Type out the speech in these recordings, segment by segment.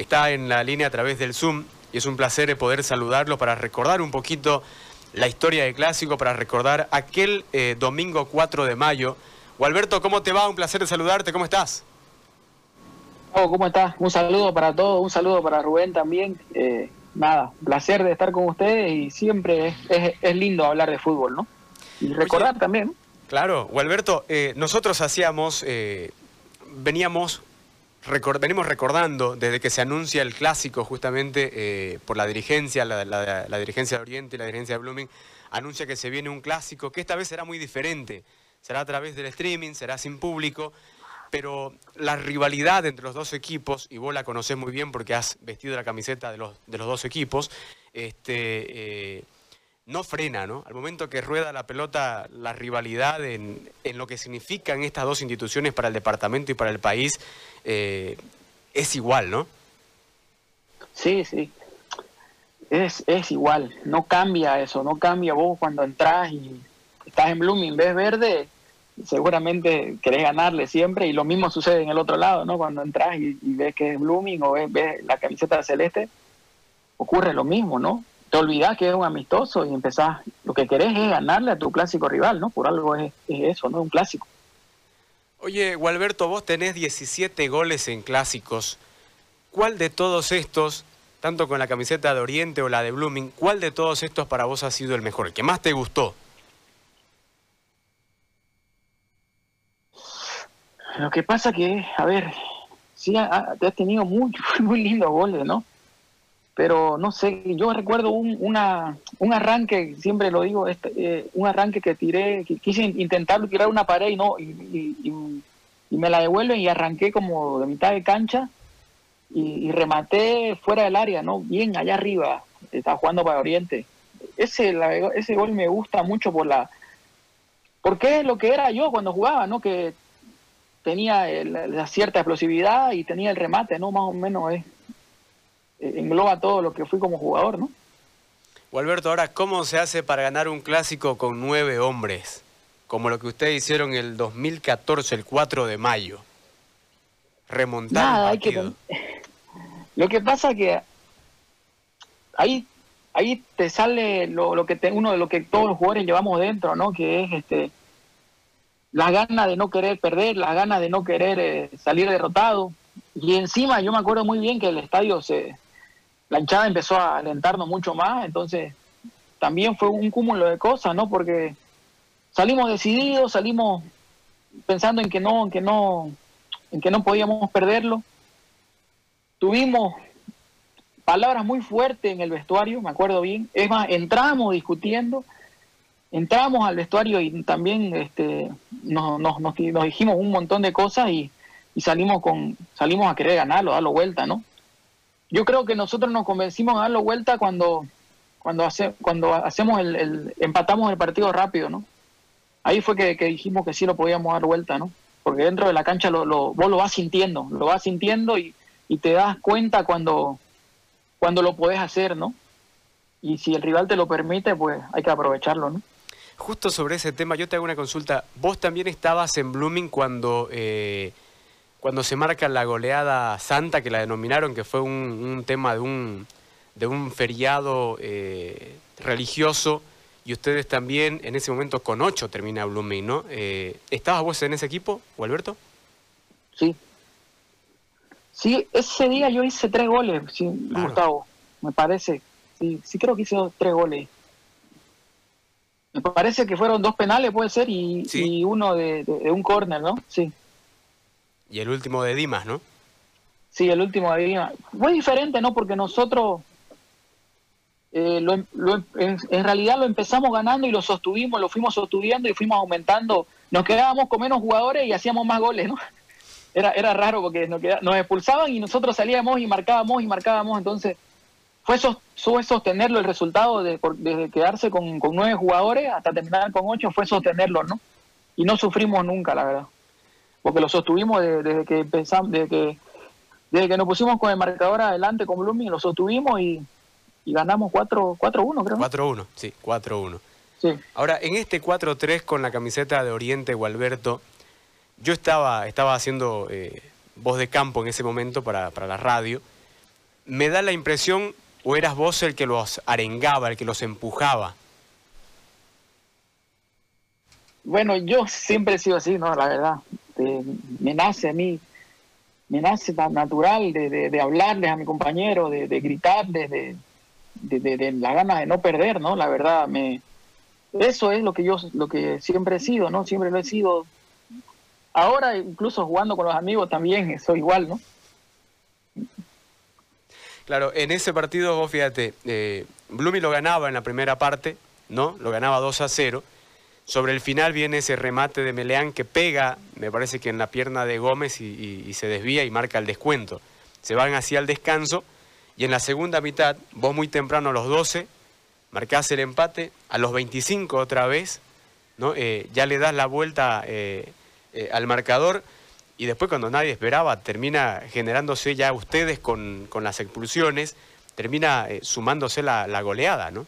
está en la línea a través del Zoom y es un placer poder saludarlo para recordar un poquito la historia del clásico, para recordar aquel eh, domingo 4 de mayo. Alberto, ¿cómo te va? Un placer saludarte, ¿cómo estás? ¿cómo estás? Un saludo para todos, un saludo para Rubén también. Eh, nada, placer de estar con ustedes y siempre es, lindo hablar de fútbol, ¿no? Y recordar también. Claro, Gualberto, eh, nosotros hacíamos, eh, venimos recordando desde que se anuncia el clásico justamente eh, por la dirigencia, la, dirigencia de Oriente y la dirigencia de Blooming, anuncia que se viene un clásico que esta vez será muy diferente. Será a través del streaming, será sin público, pero la rivalidad entre los dos equipos, y vos la conocés muy bien porque has vestido la camiseta de los, de los dos equipos, este, eh, no frena, ¿no? Al momento que rueda la pelota, la rivalidad en, lo que significan estas dos instituciones para el departamento y para el país, eh, es igual, ¿no? Sí, sí. Es, es igual, no cambia eso, no cambia vos cuando entras y estás en Blooming, ves verde, seguramente querés ganarle siempre y lo mismo sucede en el otro lado, ¿no? Cuando entras y, ves que es Blooming o ves, la camiseta celeste, ocurre lo mismo, ¿no? Te olvidás que es un amistoso y empezás, lo que querés es ganarle a tu clásico rival, ¿no? Por algo es, eso, ¿no? Un clásico. Oye, Gualberto, vos tenés 17 goles en clásicos. ¿Cuál de todos estos, tanto con la camiseta de Oriente o la de Blooming, cuál de todos estos para vos ha sido el mejor, el que más te gustó? Lo que pasa que, a ver, sí, te has tenido muy, muy lindos goles, ¿no? Pero no sé, yo recuerdo un, una, un arranque, siempre lo digo, este, eh, un arranque que tiré, quise intentar tirar una pared y no, y, me la devuelven y arranqué como de mitad de cancha y, rematé fuera del área, ¿no? Bien allá arriba, estaba jugando para Oriente. Ese, ese gol me gusta mucho por la... Porque es lo que era yo cuando jugaba, ¿no? Que tenía la cierta explosividad y tenía el remate, ¿no? Más o menos es, engloba todo lo que fui como jugador, ¿no? Alberto, ahora, ¿cómo se hace para ganar un clásico con nueve hombres? Como lo que ustedes hicieron el 2014, el 4 de mayo. Remontar Nada, Hay que... Lo que pasa que ahí ahí te sale lo, lo que te, uno de lo que todos los jugadores llevamos dentro, ¿no? Que es este las ganas de no querer perder, las ganas de no querer eh, salir derrotado. Y encima yo me acuerdo muy bien que el estadio se, la hinchada empezó a alentarnos mucho más, entonces también fue un cúmulo de cosas, ¿no? Porque salimos decididos, salimos pensando en que no, en que no, en que no podíamos perderlo. Tuvimos palabras muy fuertes en el vestuario, me acuerdo bien. Es más, entramos discutiendo entramos al vestuario y también este, nos, nos, dijimos un montón de cosas y, salimos con salimos a querer ganarlo, darlo vuelta, ¿no? Yo creo que nosotros nos convencimos a darlo vuelta cuando cuando hace, cuando hacemos el, empatamos el partido rápido, ¿no? Ahí fue que, dijimos que sí lo podíamos dar vuelta, ¿no? Porque dentro de la cancha lo, lo, vos lo vas sintiendo, lo vas sintiendo y, y te das cuenta cuando, cuando lo podés hacer, ¿no? Y si el rival te lo permite, pues hay que aprovecharlo, ¿no? Justo sobre ese tema, yo te hago una consulta. Vos también estabas en Blooming cuando, eh, cuando se marca la goleada santa, que la denominaron, que fue un, tema de un, de un feriado eh, religioso, y ustedes también en ese momento con ocho termina Blooming, ¿no? Eh, ¿Estabas vos en ese equipo, o Alberto? Sí. Sí, ese día yo hice tres goles, sí, Gustavo, me parece. Sí, sí creo que hice tres goles. Me parece que fueron dos penales, puede ser, y, uno de, un córner, ¿no? Sí. Y el último de Dimas, ¿no? Sí, el último de Dimas. Fue diferente, ¿no? Porque nosotros eh, lo, en, realidad lo empezamos ganando y lo sostuvimos, lo fuimos sosteniendo y fuimos aumentando. Nos quedábamos con menos jugadores y hacíamos más goles, ¿no? Era, era raro porque nos, expulsaban y nosotros salíamos y marcábamos y marcábamos, entonces fue, fue sostenerlo el resultado de, desde quedarse con, nueve jugadores hasta terminar con ocho, fue sostenerlo, ¿no? Y no sufrimos nunca, la verdad. Porque lo sostuvimos desde, que empezamos, desde que, desde que nos pusimos con el marcador adelante con Blooming, lo sostuvimos y, ganamos 4-1, creo. 4-1, sí, 4-1. Sí. Ahora, en este 4-3 con la camiseta de Oriente Gualberto, yo estaba, estaba haciendo eh, voz de campo en ese momento para, para la radio me da la impresión, o eras vos el que los arengaba, el que los empujaba. Bueno, yo siempre he sido así, ¿no? La verdad. Me nace a mí, me nace tan natural de, hablarles a mi compañero, de, gritarles, de, de, la ganas de no perder, ¿no? La verdad, me, eso es lo que yo, lo que siempre he sido, ¿no? Siempre lo he sido. Ahora, incluso jugando con los amigos también soy igual, ¿no? Claro, en ese partido vos fíjate, eh, Blumi lo ganaba en la primera parte, ¿no? Lo ganaba 2 a 0. Sobre el final viene ese remate de Meleán que pega, me parece que en la pierna de Gómez y, se desvía y marca el descuento. Se van hacia el descanso y en la segunda mitad, vos muy temprano a los 12, marcás el empate, a los 25 otra vez, ¿no? Eh, ya le das la vuelta eh, al marcador y después cuando nadie esperaba termina generándose ya ustedes con, las expulsiones, termina eh, sumándose la, goleada, ¿no?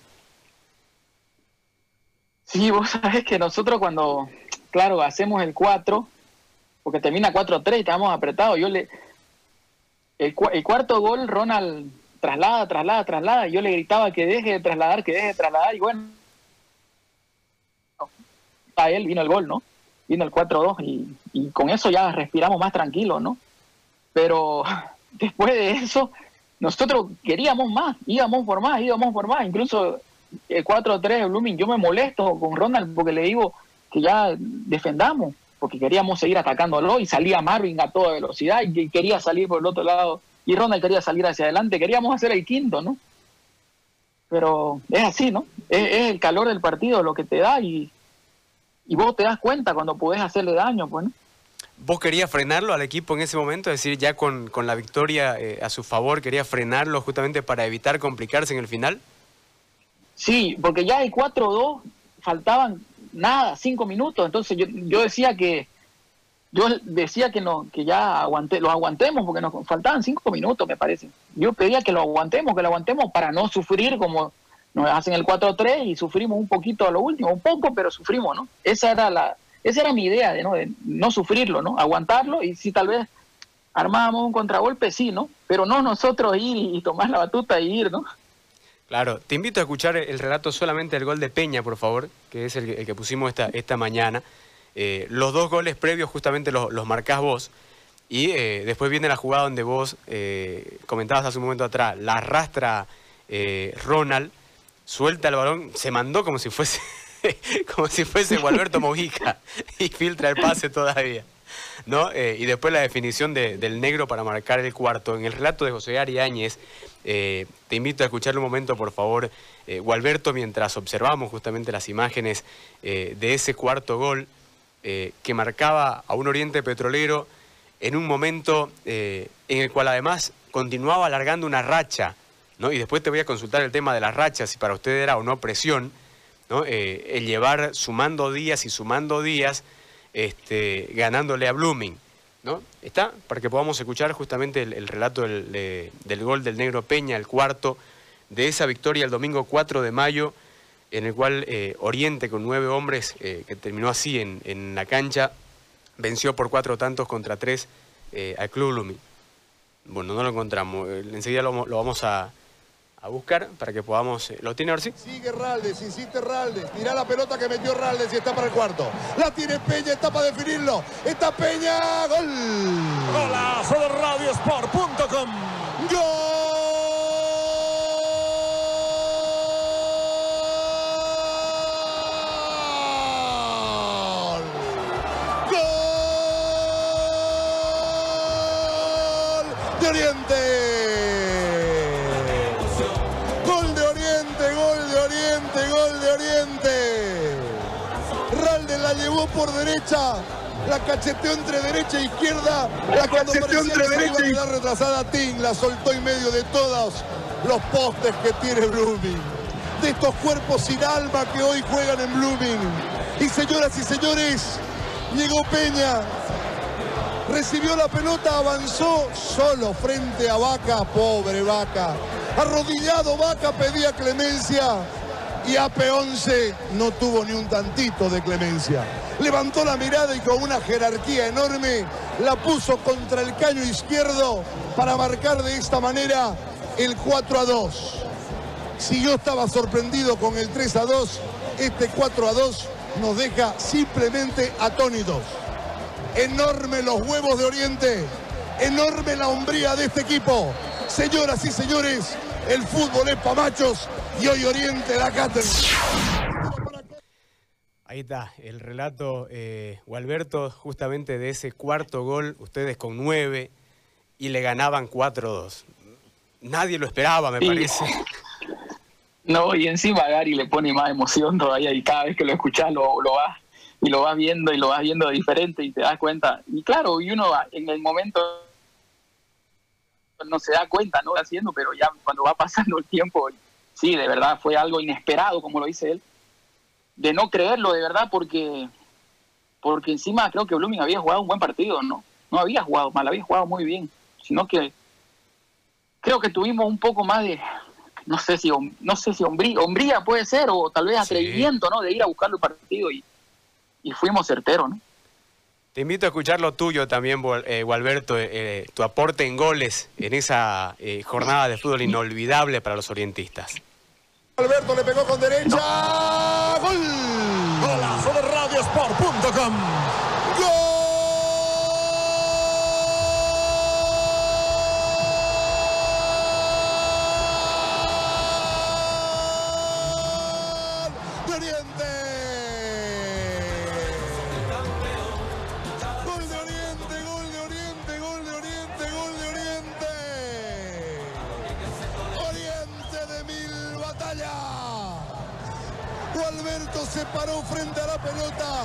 Sí, vos sabés que nosotros cuando, claro, hacemos el 4, porque termina 4-3 y estamos apretados, yo le... El, el, cuarto gol, Ronald traslada, traslada, traslada, y yo le gritaba que deje de trasladar, que deje de trasladar, y bueno, a él vino el gol, ¿no? vino el 4-2 y, con eso ya respiramos más tranquilos, ¿no? Pero después de eso, nosotros queríamos más, íbamos por más, íbamos por más. Incluso 4-3 de Blooming, yo me molesto con Ronald porque le digo que ya defendamos, porque queríamos seguir atacándolo y salía Marvin a toda velocidad y quería salir por el otro lado y Ronald quería salir hacia adelante, queríamos hacer el quinto, ¿no? Pero es así, ¿no? Es, es el calor del partido lo que te da y, y vos te das cuenta cuando podés hacerle daño, pues, ¿Vos querías frenarlo al equipo en ese momento? Es decir, ya con, la victoria eh, a su favor, ¿quería frenarlo justamente para evitar complicarse en el final? Sí, porque ya el 4-2 faltaban nada, cinco minutos. Entonces yo, yo decía que yo decía que no, que ya aguante, lo aguantemos porque nos faltaban cinco minutos, me parece. Yo pedía que lo aguantemos, que lo aguantemos para no sufrir como nos hacen el 4-3 y sufrimos un poquito a lo último, un poco, pero sufrimos, ¿no? Esa era la, esa era mi idea, de no, de no sufrirlo, ¿no? Aguantarlo y si tal vez armábamos un contragolpe, sí, ¿no? Pero no nosotros ir y, tomar la batuta y ir, ¿no? Claro, te invito a escuchar el relato solamente del gol de Peña, por favor, que es el, que pusimos esta, esta mañana. Eh, los dos goles previos justamente los, los marcás vos. Y eh, después viene la jugada donde vos eh, comentabas hace un momento atrás, la arrastra Ronald suelta el balón, se mandó como si fuese como si fuese Gualberto Mojica y filtra el pase todavía. ¿no? Y después la definición del negro para marcar el cuarto. En el relato de José Ari Áñez, eh, te invito a escuchar un momento, por favor, eh, Gualberto, mientras observamos justamente las imágenes de ese cuarto gol que marcaba a un Oriente Petrolero en un momento en el cual además continuaba alargando una racha y después te voy a consultar el tema de las rachas, si para usted era o no presión, ¿no? Eh, el llevar sumando días y sumando días, este, ganándole a Blooming. ¿No? Está, para que podamos escuchar justamente el, relato del, gol del Negro Peña, el cuarto, de esa victoria el domingo 4 de mayo, en el cual eh, Oriente, con nueve hombres, eh, que terminó así en, la cancha, venció por cuatro tantos contra tres al Club Blooming. Bueno, no lo encontramos, enseguida lo vamos a, a buscar para que podamos... Eh, ¿Lo tiene Orsi? Sigue Raldes, insiste Raldes. Tira la pelota que metió Raldes y está para el cuarto. La tiene Peña, está para definirlo. Está Peña, gol. Golazo de radiosport.com. Gol. de Oriente. Por derecha, la cacheteó entre derecha e izquierda, la cacheteó entre derecha y la retrasada Ting, la soltó en medio de todos los postes que tiene Blooming, de estos cuerpos sin alma que hoy juegan en Blooming. Y señoras y señores, llegó Peña, recibió la pelota, avanzó solo frente a Vaca, pobre Vaca. Arrodillado Vaca pedía clemencia y AP11 no tuvo ni un tantito de clemencia. Levantó la mirada y con una jerarquía enorme la puso contra el caño izquierdo para marcar de esta manera el 4 a 2. Si yo estaba sorprendido con el 3 a 2, este 4 a 2 nos deja simplemente atónitos. Enorme los huevos de Oriente, enorme la hombría de este equipo. Señoras y señores, el fútbol es para machos y hoy Oriente la cátedra. Ahí está, el relato, eh, Gualberto, justamente de ese cuarto gol, ustedes con nueve y le ganaban 4-2. Nadie lo esperaba, me parece. No, y encima Gary le pone más emoción todavía y cada vez que lo escuchas lo, lo vas y lo vas viendo y lo vas viendo diferente y te das cuenta. Y claro, y uno en el momento no se da cuenta, ¿no? Haciendo, pero ya cuando va pasando el tiempo, sí, de verdad fue algo inesperado, como lo dice él de no creerlo de verdad porque porque encima creo que Blooming había jugado un buen partido, ¿no? No había jugado mal, había jugado muy bien, sino que creo que tuvimos un poco más de no sé si no sé si hombría, puede ser o tal vez atrevimiento, ¿no? De ir a buscar el partido y, y fuimos certeros, ¿no? Te invito a escuchar lo tuyo también, eh, Gualberto, eh, eh, tu aporte en goles en esa jornada de fútbol inolvidable para los orientistas. Alberto le pegó con derecha. ¡Gol! Golazo de radiosport.com. ¡Gol! Alberto se paró frente a la pelota,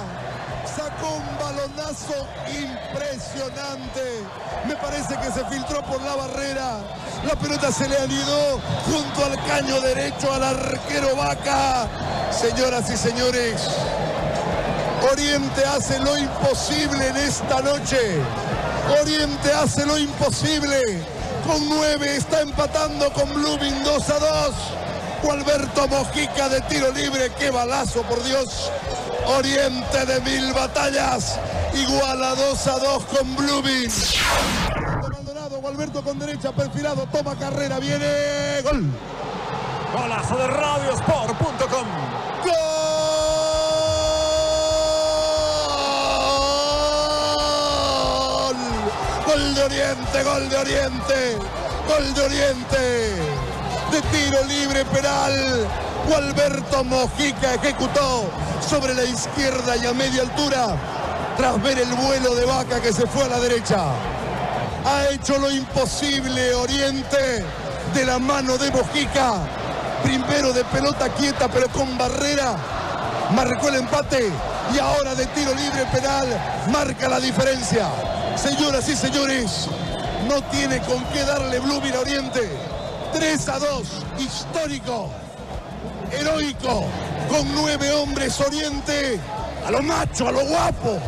sacó un balonazo impresionante. Me parece que se filtró por la barrera. La pelota se le anidó junto al caño derecho al arquero Vaca. Señoras y señores, Oriente hace lo imposible en esta noche. Oriente hace lo imposible. Con nueve está empatando con Blooming 2 a 2. Alberto Mojica de tiro libre, qué balazo, por Dios. Oriente de mil batallas, igual a 2 a 2 con Blooming. Maldonado, Alberto con derecha, perfilado, toma carrera, viene gol. Golazo de radiosport.com. ¡Gol! Gol de Oriente, gol de Oriente, gol de Oriente de tiro libre penal. Alberto Mojica ejecutó sobre la izquierda y a media altura tras ver el vuelo de vaca que se fue a la derecha. Ha hecho lo imposible Oriente de la mano de Mojica. Primero de pelota quieta pero con barrera. Marcó el empate y ahora de tiro libre penal marca la diferencia. Señoras y señores, no tiene con qué darle Blooming a Oriente 3 a 2, histórico, heroico, con nueve hombres Oriente, a lo macho, a lo guapo,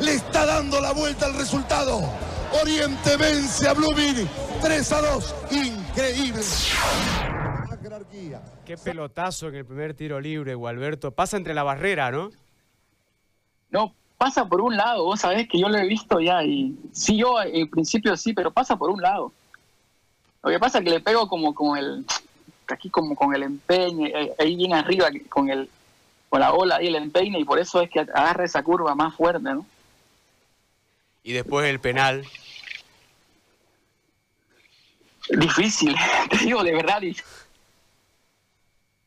le está dando la vuelta al resultado. Oriente vence a Blooming 3 a 2, increíble. Qué pelotazo en el primer tiro libre, Gualberto. Pasa entre la barrera, ¿no? No, pasa por un lado, vos sabés que yo lo he visto ya y sí, yo en principio sí, pero pasa por un lado. Lo que pasa es que le pego como con el, aquí como con el empeño, eh, ahí bien arriba, con el con la ola y el empeine, y por eso es que agarra esa curva más fuerte, ¿no? Y después el penal. Difícil, te digo de verdad,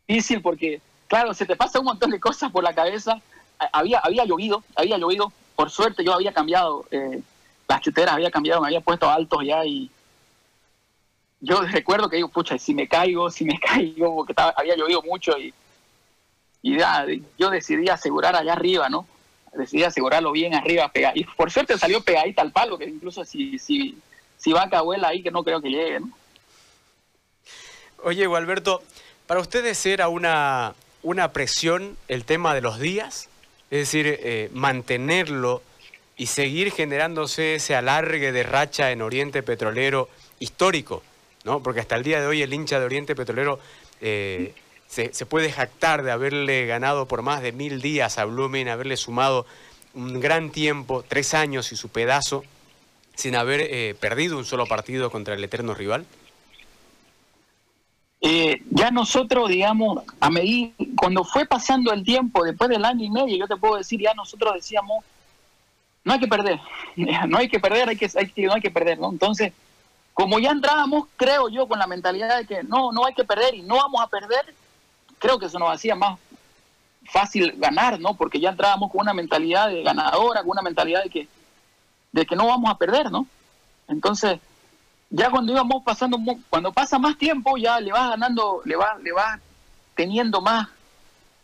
difícil porque, claro, se te pasa un montón de cosas por la cabeza. Había, había llovido, había llovido, por suerte yo había cambiado, eh, las chuteras había cambiado, me había puesto altos ya y yo recuerdo que digo, pucha, si me caigo, si me caigo, porque había llovido mucho y, yo decidí asegurar allá arriba, ¿no? Decidí asegurarlo bien arriba, pega, y por suerte salió pegadita al palo, que incluso si, si, si va a abuela ahí, que no creo que llegue, ¿no? Oye, Alberto, ¿para ustedes era una, una presión el tema de los días? Es decir, eh, mantenerlo y seguir generándose ese alargue de racha en Oriente Petrolero histórico ¿no? Porque hasta el día de hoy el hincha de Oriente Petrolero eh, se, puede jactar de haberle ganado por más de mil días a Blumen, haberle sumado un gran tiempo, tres años y su pedazo, sin haber eh, perdido un solo partido contra el eterno rival. eh, ya nosotros, digamos, a medida, cuando fue pasando el tiempo, después del año y medio, yo te puedo decir, ya nosotros decíamos, no hay que perder, no hay que perder, hay que, no hay que perder, ¿no? Entonces, como ya entrábamos, creo yo, con la mentalidad de que no, no hay que perder y no vamos a perder, creo que eso nos hacía más fácil ganar, ¿no? Porque ya entrábamos con una mentalidad de ganadora, con una mentalidad de que, de que no vamos a perder, ¿no? Entonces, ya cuando íbamos pasando, cuando pasa más tiempo, ya le vas ganando, le vas, le vas teniendo más,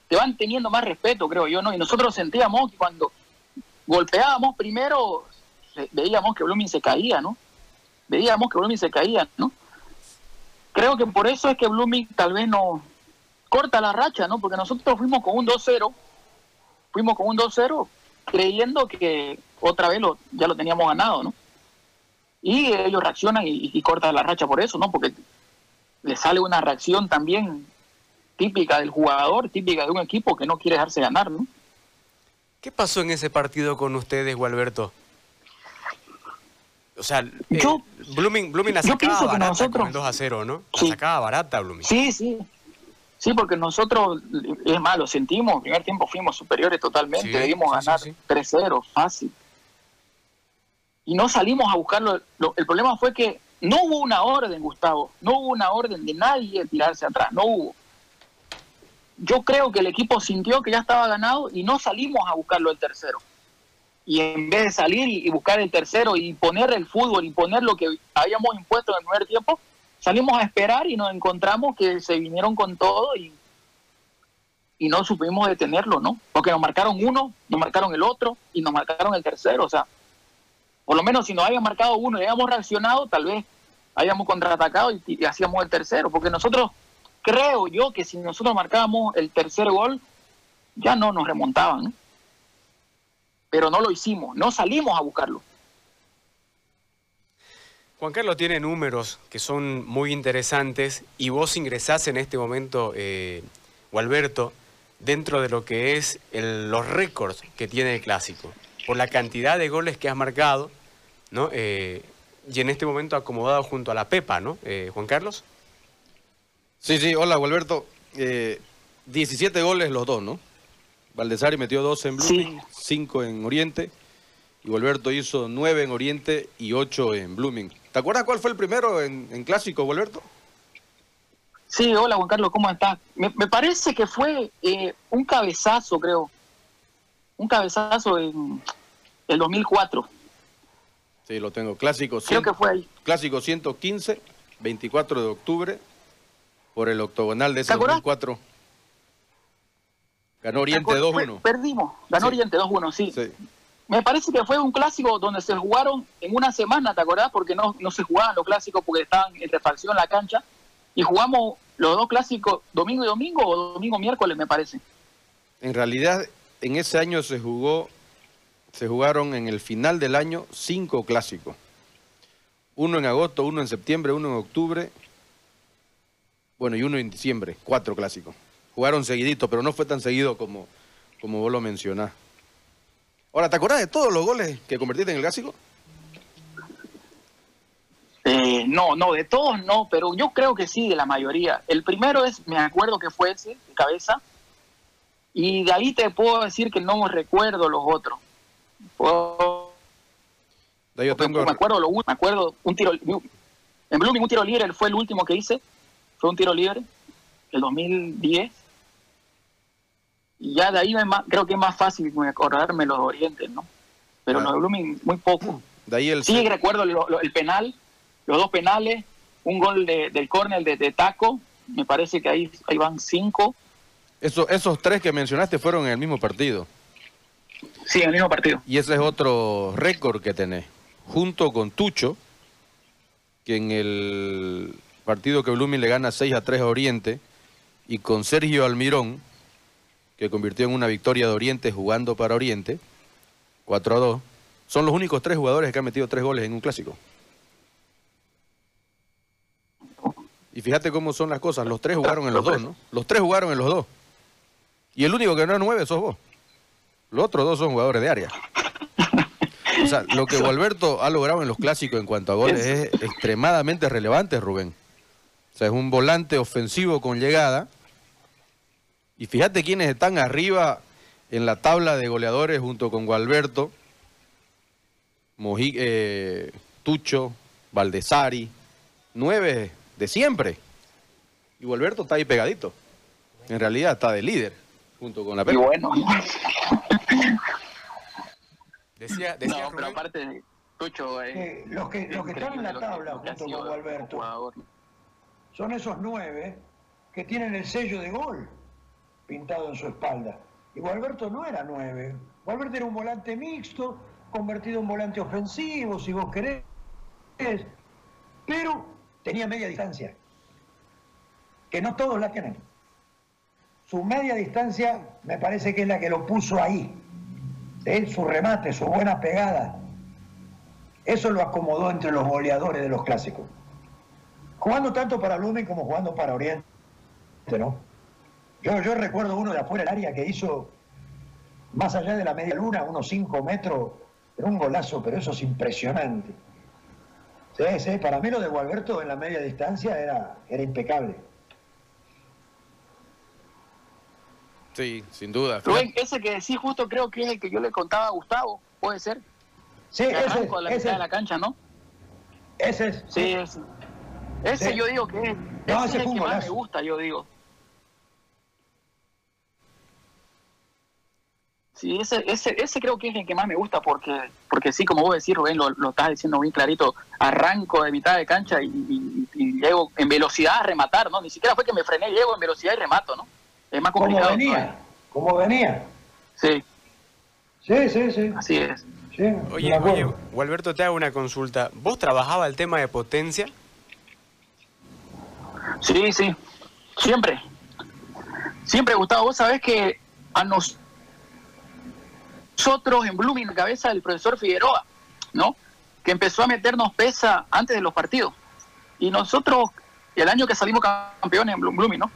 te van teniendo más respeto, creo yo, ¿no? Y nosotros sentíamos que cuando golpeábamos primero, veíamos que Blooming se caía, ¿no? Veíamos que Blooming se caía, ¿no? Creo que por eso es que Blooming tal vez no corta la racha, ¿no? Porque nosotros fuimos con un 2-0, fuimos con un 2-0 creyendo que otra vez lo, ya lo teníamos ganado, ¿no? Y ellos reaccionan y, cortan la racha por eso, ¿no? Porque le sale una reacción también típica del jugador, típica de un equipo que no quiere dejarse ganar, ¿no? ¿Qué pasó en ese partido con ustedes, Gualberto? O sea, eh, Blooming, Blooming la sacaba barata nosotros, con el 2 a 0, ¿no? La sacaba barata Blooming. Sí, sí. Sí, porque nosotros, es malo, sentimos, en primer tiempo fuimos superiores totalmente, debimos ganar 3-0, fácil y no salimos a buscarlo. el problema fue que no hubo una orden, Gustavo, no hubo una orden de nadie de tirarse atrás, no hubo. Yo creo que el equipo sintió que ya estaba ganado y no salimos a buscarlo el tercero. Y en vez de salir y buscar el tercero y poner el fútbol y poner lo que habíamos impuesto en el primer tiempo, salimos a esperar y nos encontramos que se vinieron con todo y, y no supimos detenerlo, ¿no? Porque nos marcaron uno, nos marcaron el otro y nos marcaron el tercero. O sea, por lo menos si nos habían marcado uno y habíamos reaccionado, tal vez habíamos contraatacado y, hacíamos el tercero, porque nosotros, creo yo que si nosotros marcábamos el tercer gol, ya no nos remontaban, pero no lo hicimos, no salimos a buscarlo. Juan Carlos tiene números que son muy interesantes y vos ingresás en este momento, eh, dentro de lo que es los récords que tiene el clásico por la cantidad de goles que has marcado, ¿no? Eh, y en este momento acomodado junto a la Pepa, ¿no? Eh, Juan Carlos. Sí, sí, hola, Gualberto. 17 eh, goles los dos, ¿no? Valdesari metió dos en Blooming, 5 en Oriente, y Gualberto hizo 9 en Oriente y 8 en Blooming. ¿Te acuerdas cuál fue el primero en, Clásico, Gualberto? Sí, hola Juan Carlos, ¿cómo estás? Me, parece que fue un cabezazo, creo, un cabezazo en el 2004. Sí, lo tengo. Clásico, Creo que fue ahí. Clásico 115, 24 de octubre, por el octogonal de ese 2004. Ganó Oriente 2-1. Perdimos, ganó Oriente 2-1, sí. Me parece que fue un clásico donde se jugaron en una semana, ¿te acordás? Porque no, no se jugaban los clásicos porque estaban en refacción la cancha. Y jugamos los dos clásicos domingo y domingo o domingo miércoles, me parece. En realidad, en ese año se jugó, se jugaron en el final del año cinco clásicos. Uno en agosto, uno en septiembre, uno en octubre, bueno, y uno en diciembre, cuatro clásicos. Jugaron seguidito, pero no fue tan seguido como, como vos lo mencionás. Ahora, ¿te acordás de todos los goles que convertiste en el clásico? Eh, no, no, de todos no, pero yo creo que sí, de la mayoría. El primero es, me acuerdo que fue ese, de cabeza, y de ahí te puedo decir que no recuerdo los otros. yo tengo... Me acuerdo, lo, me acuerdo un tiro... En Blooming un tiro libre fue el último que hice. Fue un tiro libre, el 2010. Y ya de ahí creo que es más fácil acordarme los orientes, ¿no? Pero en Blooming muy poco. De ahí el... Sí, recuerdo el penal, los dos penales, un gol de, del córner de, de, Taco, me parece que ahí, ahí van cinco esos tres que mencionaste fueron en el mismo partido. Sí, en el mismo partido. Y ese es otro récord que tenés. Junto con Tucho, que en el partido que Blooming le gana 6 a 3 a Oriente, y con Sergio Almirón, que convirtió en una victoria de Oriente jugando para Oriente, 4 a 2. Son los únicos tres jugadores que han metido tres goles en un clásico. Y fíjate cómo son las cosas, los tres jugaron en los dos, ¿no? Los tres jugaron en los dos. Y el único que no es nueve sos vos. Los otros dos son jugadores de área. O sea, lo que Gualberto ha logrado en los clásicos en cuanto a goles es extremadamente relevante, Rubén. O sea, es un volante ofensivo con llegada. Y fíjate quiénes están arriba en la tabla de goleadores junto con Gualberto, eh, Tucho, Valdesari, nueve de siempre. Y Gualberto está ahí pegadito. En realidad está de líder junto con la Pepe. Y bueno. decía, decía no, pero aparte Tucho... Eh, los que, los que están en la tabla junto con Gualberto son esos nueve que tienen el sello de gol pintado en su espalda. Y Gualberto no era nueve. Gualberto era un volante mixto, convertido en volante ofensivo, si vos querés. Pero tenía media distancia, que no todos la tienen. Su media distancia me parece que es la que lo puso ahí. Su remate, su buena pegada. Eso lo acomodó entre los goleadores de los clásicos. Jugando tanto para Blumen como jugando para Oriente, ¿no? Yo, recuerdo uno de afuera del área que hizo, más allá de la media luna, unos 5 metros, era un golazo, pero eso es impresionante. Sí, sí, para mí lo de Gualberto en la media distancia era, era impecable. Sí, sin duda. Rubén, ese que decís justo creo que es el que yo le contaba a Gustavo, ¿puede ser? Sí, ese es. la ese de la cancha, ¿no? Ese es. Sí, ese. Ese yo digo que es, ese, es el que más me gusta, yo digo. Sí, ese, ese, ese creo que es el que más me gusta porque, porque sí, como vos decís, Rubén, lo, lo estás diciendo bien clarito, arranco de mitad de cancha y, llego en velocidad a rematar, ¿no? Ni siquiera fue que me frené, llego en velocidad y remato, ¿no? Es más complicado. ¿Cómo venía? ¿Cómo venía? Sí. Sí, sí, sí. Así es. oye, oye, Gualberto, te hago una consulta. ¿Vos trabajabas el tema de potencia? Sí, sí. Siempre. Siempre, Gustavo, vos sabés que a nosotros nosotros en Blooming, cabeza del profesor Figueroa, ¿no? Que empezó a meternos pesa antes de los partidos. Y nosotros, el año que salimos campeones en Blooming, ¿no?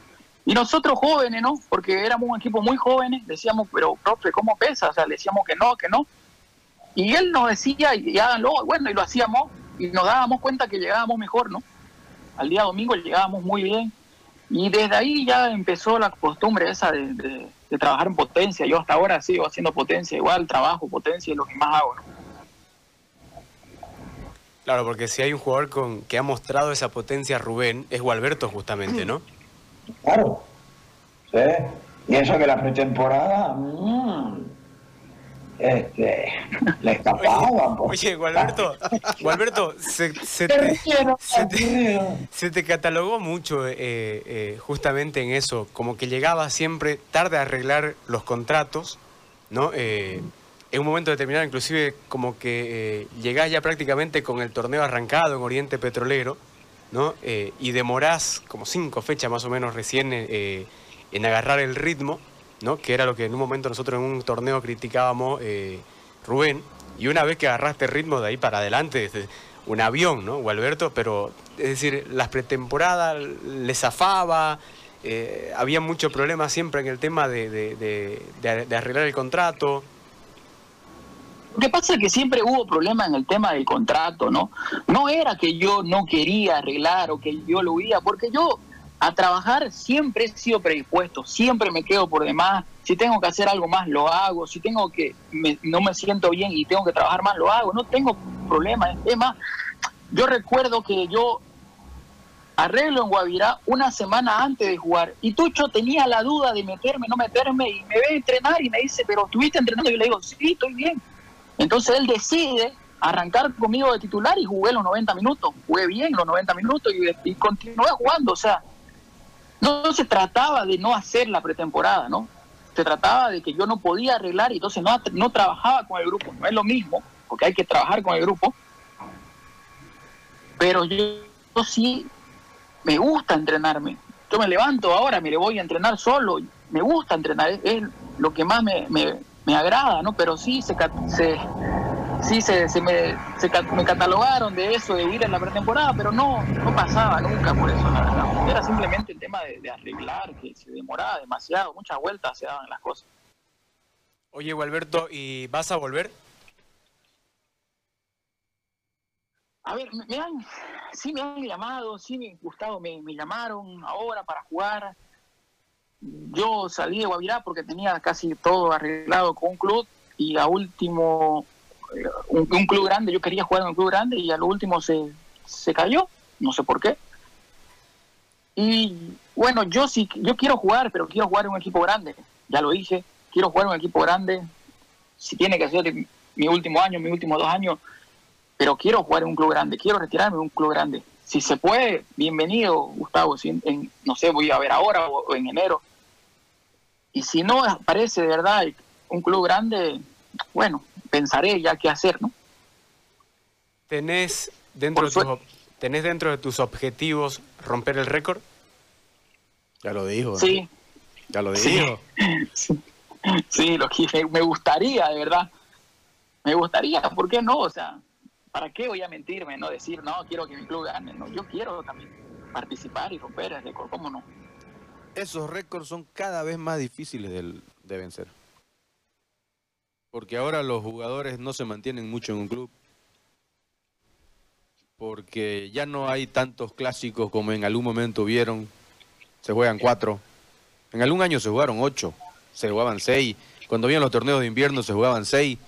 Y nosotros jóvenes, ¿no? Porque éramos un equipo muy jóvenes, decíamos, pero profe, ¿cómo pesa? O sea, le decíamos que no, que no. Y él nos decía, y, háganlo, bueno, y lo hacíamos, y nos dábamos cuenta que llegábamos mejor, ¿no? Al día domingo llegábamos muy bien. Y desde ahí ya empezó la costumbre esa de de trabajar en potencia. Yo hasta ahora sigo haciendo potencia, igual trabajo, potencia es lo que más hago. Claro, porque si hay un jugador con que ha mostrado esa potencia, Rubén, es Gualberto justamente, ¿no? Claro. Sí. Y eso que la pretemporada... Mmm este, le escapaban. Oye, Gualberto, Gualberto se, te, catalogó mucho eh, eh, justamente en eso, como que llegaba siempre tarde a arreglar los contratos, ¿no? Eh, en un momento determinado, inclusive, como que llegás ya prácticamente con el torneo arrancado en Oriente Petrolero, ¿no? y demorás como cinco fechas más o menos recién en agarrar el ritmo. ¿No? que era lo que en un momento nosotros en un torneo criticábamos, eh, Rubén, y una vez que agarraste ritmo de ahí para adelante, un avión, ¿no? Alberto, pero es decir, las pretemporadas le zafaba, eh, había muchos problemas siempre en el tema de, arreglar el contrato. Lo que pasa es que siempre hubo problemas en el tema del contrato, ¿no? No era que yo no quería arreglar o que yo lo huía, porque yo a trabajar siempre he sido predispuesto, siempre me quedo por demás. Si tengo que hacer algo más, lo hago. Si tengo que, no me siento bien y tengo que trabajar más, lo hago. No tengo problema. Es más, yo recuerdo que yo arreglo en Guavirá una semana antes de jugar y Tucho tenía la duda de meterme, no meterme y me ve entrenar y me dice, pero ¿estuviste entrenando? Y yo le digo, sí, estoy bien. Entonces él decide arrancar conmigo de titular y jugué los 90 minutos. Jugué bien los 90 minutos y, y continué jugando. O sea, no se trataba de no hacer la pretemporada, ¿no? Se trataba de que yo no podía arreglar y entonces no, no trabajaba con el grupo. No es lo mismo, porque hay que trabajar con el grupo. Pero yo, sí me gusta entrenarme. Yo me levanto ahora, me voy a entrenar solo. Me gusta entrenar, es, lo que más me, me, agrada, ¿no? Pero sí se, se sí se, se, me, se me catalogaron de eso, de ir en la pretemporada, pero no, no pasaba nunca por eso. Era simplemente el tema de, arreglar, que se demoraba demasiado, muchas vueltas se daban las cosas. Oye, Gualberto, ¿y vas a volver? A ver, me, han, sí me han llamado, sí me Gustavo me, me llamaron ahora para jugar. Yo salí de Guavirá porque tenía casi todo arreglado con un club y a último, un, club grande, yo quería jugar en un club grande y a lo último se, se cayó, no sé por qué. Y bueno, yo sí, yo quiero jugar, pero quiero jugar en un equipo grande, ya lo dije, quiero jugar en un equipo grande, si tiene que ser mi último año, mis últimos dos años, pero quiero jugar en un club grande, quiero retirarme en un club grande. Si se puede, bienvenido, Gustavo, si no sé, voy a ver ahora o, en enero. Y si no aparece de verdad un club grande, bueno, pensaré ya qué hacer, ¿no? ¿Tenés dentro, de tus, ¿tenés dentro de tus objetivos romper el récord? Ya lo dijo. Sí. Ya lo dijo. Sí, lo que me gustaría, de verdad. Me gustaría, ¿por qué no? O sea, ¿para qué voy a mentirme, no decir, no, quiero que mi club gane? No, yo quiero también participar y romper el récord, ¿cómo no? Esos récords son cada vez más difíciles de, de vencer. Porque ahora los jugadores no se mantienen mucho en un club. Porque ya no hay tantos clásicos como en algún momento vieron. Se juegan cuatro. En algún año se jugaron ocho se jugaban seis. Cuando habían los torneos de invierno se jugaban seis.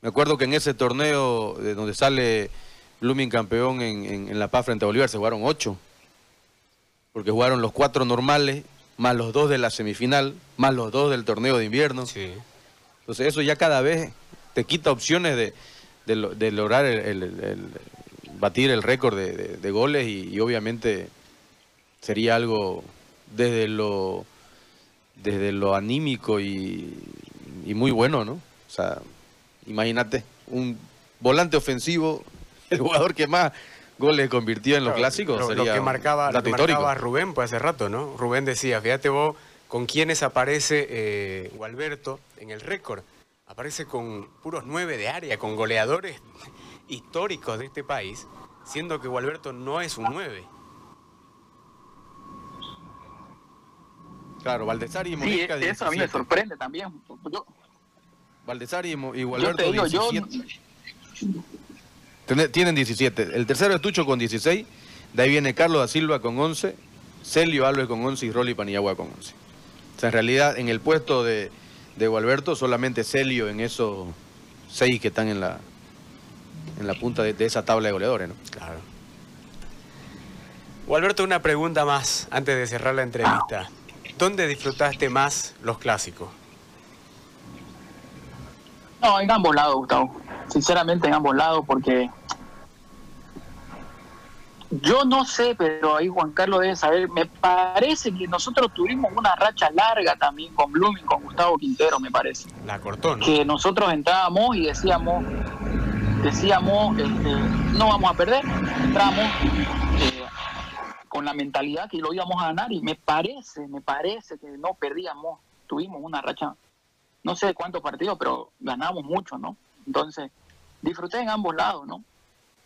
Me acuerdo que en ese torneo de donde sale Blooming campeón en, La Paz frente a Bolívar se jugaron ocho. Porque jugaron los cuatro normales, más los dos de la semifinal, más los dos del torneo de invierno. Entonces eso ya cada vez te quita opciones de, lograr el, batir el récord de, goles y obviamente sería algo desde lo desde lo anímico y, muy bueno, ¿no? O sea, imagínate, un volante ofensivo, el jugador que más goles convirtió en los clásicos. Lo, sería que marcaba, lo que marcaba Rubén pues hace rato, ¿no? Rubén decía, fíjate vos con quiénes aparece eh, Gualberto en el récord. Aparece con puros nueve de área, con goleadores históricos de este país, siendo que Gualberto no es un nueve. Claro, Valdesari y Mojica sí, eso a mí me sorprende también. Yo, Valdesari y Gualberto yo 17. Tienen 17. El tercero es Tucho con 16. De ahí viene Carlos da Silva con 11. Celio Alves con 11 y Rolly Panillagua con 11. O sea, en realidad, en el puesto de, de Gualberto, solamente Celio en esos seis que están en la, en la punta de, de esa tabla de goleadores, ¿no? Claro. Gualberto, una pregunta más antes de cerrar la entrevista. ¿Dónde disfrutaste más los clásicos? No, en ambos lados, Gustavo. Sinceramente, en ambos lados, porque yo no sé, pero ahí Juan Carlos debe saber. Me parece que nosotros tuvimos una racha larga también con Blooming, con Gustavo Quintero, me parece. La cortó, ¿no? Que nosotros entrábamos y decíamos, decíamos, este, no vamos a perder. Entramos, eh, con la mentalidad que lo íbamos a ganar y me parece, me parece que no perdíamos, tuvimos una racha, no sé cuántos partidos, pero ganamos mucho, ¿no? Entonces, disfruté en ambos lados, ¿no?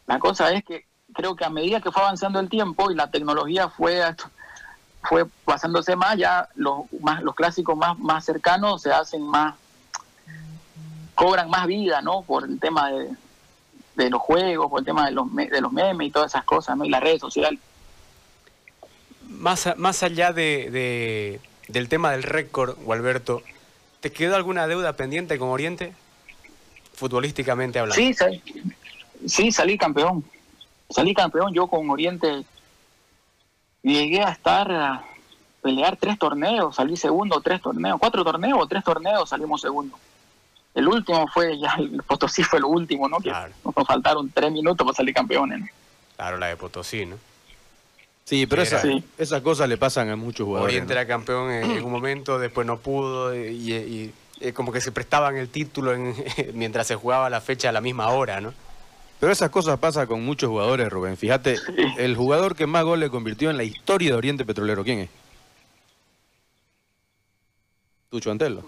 La cosa es que creo que a medida que fue avanzando el tiempo y la tecnología fue fue pasándose más, ya los más los clásicos más más cercanos se hacen más cobran más vida, ¿no? Por el tema de, de los juegos, por el tema de los de los memes y todas esas cosas, ¿no? Y las redes sociales más, más allá de, del tema del récord, Gualberto, ¿te quedó alguna deuda pendiente con Oriente? Futbolísticamente hablando. Sí, sí, salí campeón. Salí campeón yo con Oriente. Llegué a estar a pelear tres torneos, salí segundo, tres torneos, cuatro torneos o tres torneos salimos segundo. El último fue ya, el Potosí fue el último, ¿no? Claro. nos faltaron tres minutos para salir campeones, ¿no? Claro, la de Potosí, ¿no? Sí, pero esas cosas le pasan a muchos jugadores. Oriente era campeón en, un momento, después no pudo y, como que se prestaban el título mientras se jugaba la fecha a la misma hora, ¿no? Pero esas cosas pasan con muchos jugadores, Rubén. Fíjate, el jugador que más goles convirtió en la historia de Oriente Petrolero, ¿quién es? Tucho Antelo.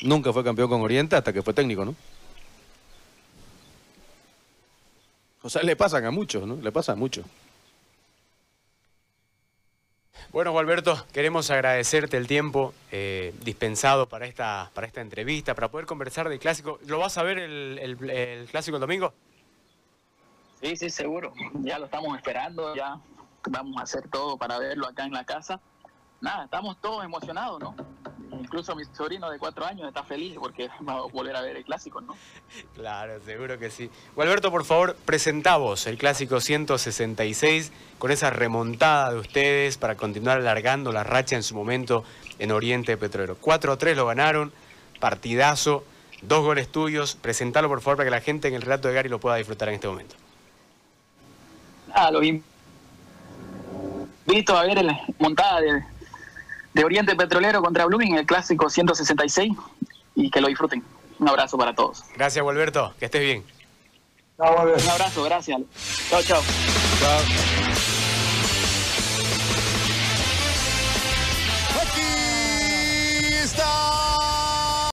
Nunca fue campeón con Oriente hasta que fue técnico, ¿no? O sea, le pasan a muchos, ¿no? Le pasa a muchos. Bueno, Alberto, queremos agradecerte el tiempo eh, dispensado para esta, para esta entrevista, para poder conversar del clásico. ¿Lo vas a ver el, clásico el domingo? Sí, sí, seguro. Ya lo estamos esperando, ya vamos a hacer todo para verlo acá en la casa. Nada, estamos todos emocionados, ¿no? Incluso mi sobrino de cuatro años está feliz porque va a volver a ver el clásico, ¿no? Claro, seguro que sí. Gualberto, por favor, presentá vos el clásico 166 con esa remontada de ustedes para continuar alargando la racha en su momento en Oriente Petrolero. 4-3 lo ganaron, partidazo, dos goles tuyos. Presentalo, por favor, para que la gente en el relato de Gary lo pueda disfrutar en este momento. Ah, lo invito a ver la montada de, de Oriente Petrolero contra Blooming, el clásico 166, y que lo disfruten. Un abrazo para todos. Gracias, Gualberto. Que estés bien. Un abrazo, gracias. Chao, chao. Chao.